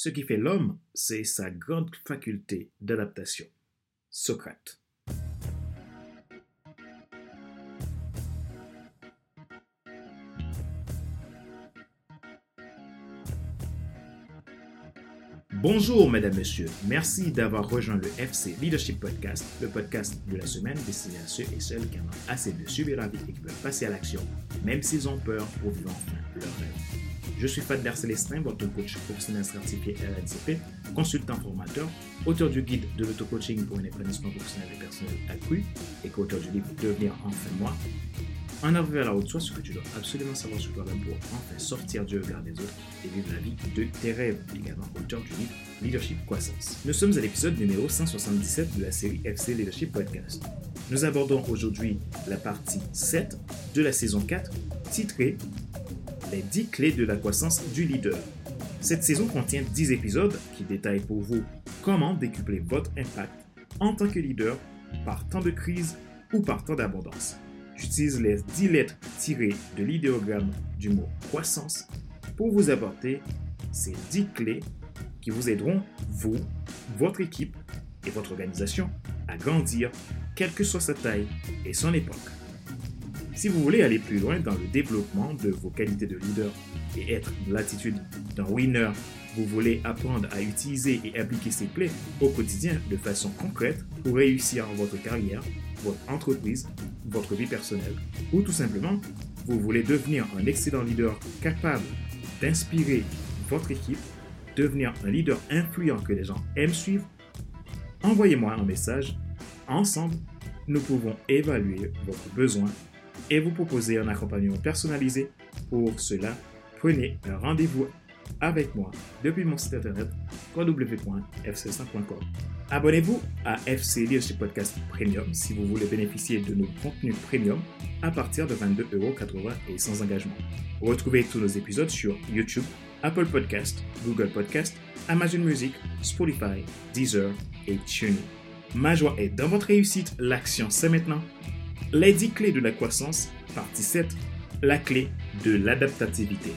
Ce qui fait l'homme, c'est sa grande faculté d'adaptation. Socrate. Bonjour mesdames, messieurs. Merci d'avoir rejoint le FC Leadership Podcast, le podcast de la semaine destiné à ceux et celles qui en ont assez de subir la vie et qui veulent passer à l'action, même s'ils ont peur pour vivre enfin leur rêve. Je suis Fadler Célestin, votre coach professionnel certifié RNCP, consultant formateur, auteur du guide de l'auto-coaching pour un épanouissement professionnel et personnel accru et co-auteur du livre Devenir enfin moi. En arrivant à la haute, soit ce que tu dois absolument savoir sur toi-même pour enfin sortir du regard des autres et vivre la vie de tes rêves. Également auteur du livre Leadership Croissance. Nous sommes à l'épisode numéro 177 de la série FC Leadership Podcast. Nous abordons aujourd'hui la partie 7 de la saison 4 titrée les 10 clés de la croissance du leader. Cette saison contient 10 épisodes qui détaillent pour vous comment décupler votre impact en tant que leader par temps de crise ou par temps d'abondance. J'utilise les 10 lettres tirées de l'idéogramme du mot croissance pour vous apporter ces 10 clés qui vous aideront, vous, votre équipe et votre organisation à grandir, quelle que soit sa taille et son époque. Si vous voulez aller plus loin dans le développement de vos qualités de leader et être l'attitude d'un winner, vous voulez apprendre à utiliser et appliquer ces clés au quotidien de façon concrète pour réussir votre carrière, votre entreprise, votre vie personnelle, ou tout simplement, vous voulez devenir un excellent leader capable d'inspirer votre équipe, devenir un leader influent que les gens aiment suivre, envoyez-moi un message. Ensemble, nous pouvons évaluer votre besoin et vous proposer un accompagnement personnalisé. Pour cela, prenez un rendez-vous avec moi depuis mon site internet www.fc5.com. Abonnez-vous à FC Leadership Podcast Premium si vous voulez bénéficier de nos contenus premium à partir de 22,80€ et sans engagement. Retrouvez tous nos épisodes sur YouTube, Apple Podcast, Google Podcast, Amazon Music, Spotify, Deezer et TuneIn. Ma joie est dans votre réussite. L'action, c'est maintenant. Les 10 clés de la croissance, partie 7, la clé de l'adaptativité.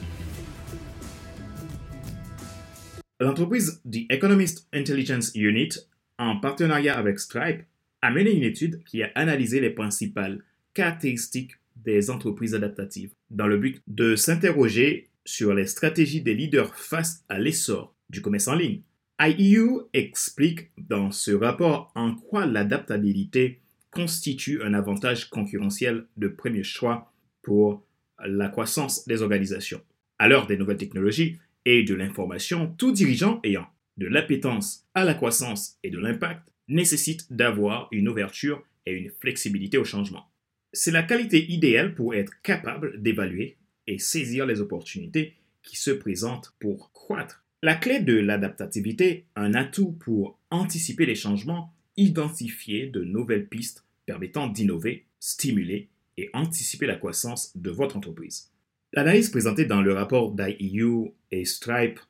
L'entreprise The Economist Intelligence Unit, en partenariat avec Stripe, a mené une étude qui a analysé les principales caractéristiques des entreprises adaptatives dans le but de s'interroger sur les stratégies des leaders face à l'essor du commerce en ligne. IEU explique dans ce rapport en quoi l'adaptabilité constitue un avantage concurrentiel de premier choix pour la croissance des organisations. À l'heure des nouvelles technologies et de l'information, tout dirigeant ayant de l'appétence à la croissance et de l'impact nécessite d'avoir une ouverture et une flexibilité au changement. C'est la qualité idéale pour être capable d'évaluer et saisir les opportunités qui se présentent pour croître. La clé de l'adaptativité, un atout pour anticiper les changements identifier de nouvelles pistes permettant d'innover, stimuler et anticiper la croissance de votre entreprise. L'analyse présentée dans le rapport d'IEU et Stripe,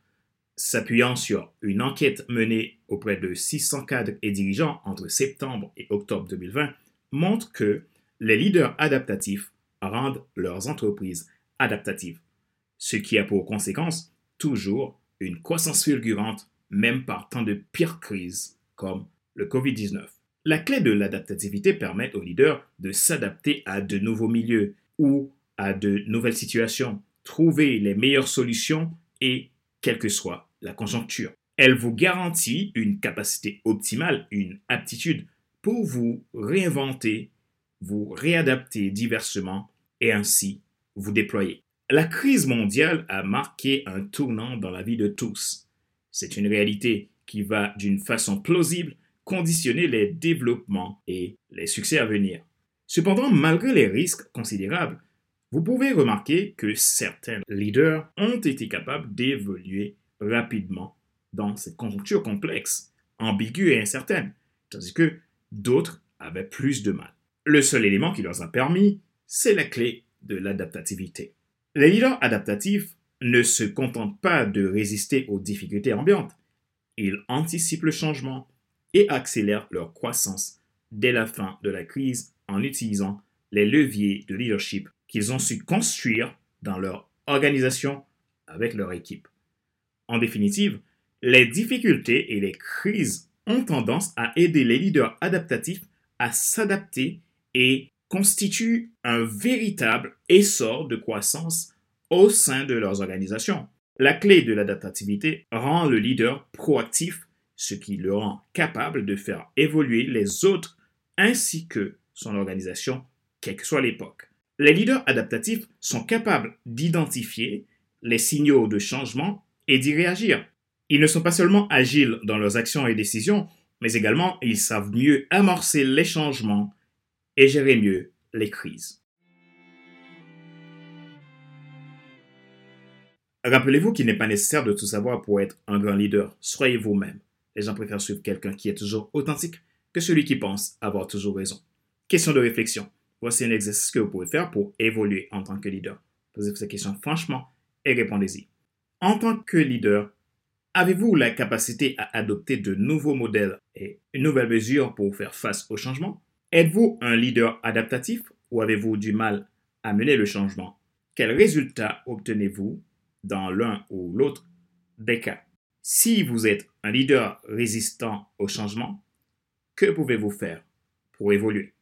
s'appuyant sur une enquête menée auprès de 600 cadres et dirigeants entre septembre et octobre 2020, montre que les leaders adaptatifs rendent leurs entreprises adaptatives, ce qui a pour conséquence toujours une croissance fulgurante, même par temps de pire crise comme le COVID-19. La clé de l'adaptativité permet aux leaders de s'adapter à de nouveaux milieux ou à de nouvelles situations, trouver les meilleures solutions et quelle que soit la conjoncture. Elle vous garantit une capacité optimale, une aptitude pour vous réinventer, vous réadapter diversement et ainsi vous déployer. La crise mondiale a marqué un tournant dans la vie de tous. C'est une réalité qui va d'une façon plausible conditionner les développements et les succès à venir. Cependant, malgré les risques considérables, vous pouvez remarquer que certains leaders ont été capables d'évoluer rapidement dans cette conjoncture complexe, ambiguë et incertaine, tandis que d'autres avaient plus de mal. Le seul élément qui leur a permis, c'est la clé de l'adaptativité. Les leaders adaptatifs ne se contentent pas de résister aux difficultés ambiantes. Ils anticipent le changement et accélèrent leur croissance dès la fin de la crise en utilisant les leviers de leadership qu'ils ont su construire dans leur organisation avec leur équipe. En définitive, Les difficultés et les crises ont tendance à aider les leaders adaptatifs à s'adapter et constituent un véritable essor de croissance au sein de leurs organisations. La clé de l'adaptativité rend le leader proactif, ce qui le rend capable de faire évoluer les autres ainsi que son organisation, quelle que soit l'époque. Les leaders adaptatifs sont capables d'identifier les signaux de changement et d'y réagir. Ils ne sont pas seulement agiles dans leurs actions et décisions, mais également ils savent mieux amorcer les changements et gérer mieux les crises. Rappelez-vous qu'il n'est pas nécessaire de tout savoir pour être un grand leader. Soyez vous-même. Les gens préfèrent suivre quelqu'un qui est toujours authentique que celui qui pense avoir toujours raison. Question de réflexion. Voici un exercice que vous pouvez faire pour évoluer en tant que leader. Posez-vous ces questions franchement et répondez-y. En tant que leader, avez-vous la capacité à adopter de nouveaux modèles et une nouvelle mesure pour faire face au changement? Êtes-vous un leader adaptatif ou avez-vous du mal à mener le changement? Quels résultats obtenez-vous dans l'un ou l'autre des cas? Si vous êtes un leader résistant au changement, que pouvez-vous faire pour évoluer?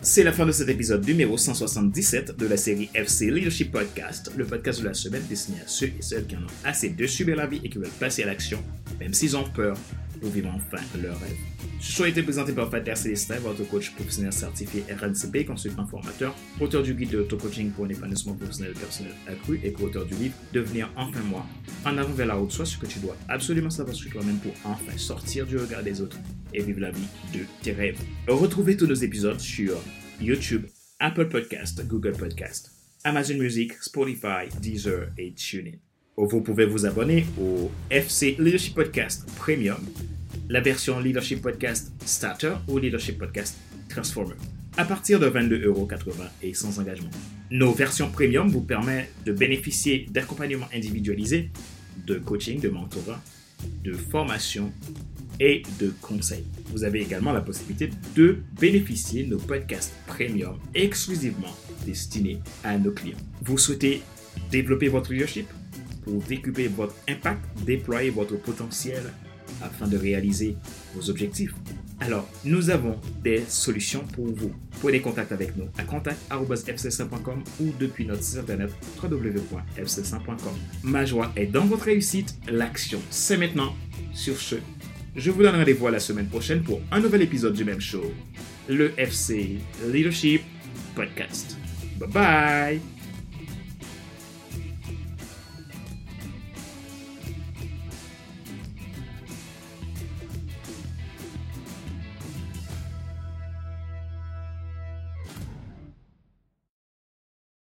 C'est la fin de cet épisode numéro 177 de la série FC Leadership Podcast, le podcast de la semaine destiné à ceux et celles qui en ont assez de subir la vie et qui veulent passer à l'action, même s'ils ont peur, pour vivre enfin leur rêve. Ce show a été présenté par Pater Célestin, votre coach professionnel certifié RNCP, consultant formateur, auteur du guide de auto-coaching pour un épanouissement professionnel personnel accru et co-auteur du livre Devenir enfin moi. En avant vers la route, soit ce que tu dois absolument savoir sur toi-même pour enfin sortir du regard des autres et vivre la vie de tes rêves. Retrouvez tous nos épisodes sur YouTube, Apple Podcast, Google Podcast, Amazon Music, Spotify, Deezer et TuneIn. Vous pouvez vous abonner au FC Leadership Podcast Premium, la version Leadership Podcast Starter ou Leadership Podcast Transformer à partir de 22,80€ et sans engagement. Nos versions premium vous permettent de bénéficier d'accompagnement individualisé, de coaching, de mentorat, de formation et de conseils. Vous avez également la possibilité de bénéficier de nos podcasts premium exclusivement destinés à nos clients. Vous souhaitez développer votre leadership? Pour décupler votre impact, déployer votre potentiel afin de réaliser vos objectifs. Alors, nous avons des solutions pour vous. Prenez contact avec nous à contact.fc100.com ou depuis notre site internet www.fc100.com. Ma joie est dans votre réussite. L'action, c'est maintenant. Sur ce, je vous donne rendez-vous la semaine prochaine pour un nouvel épisode du même show, le FC Leadership Podcast. Bye bye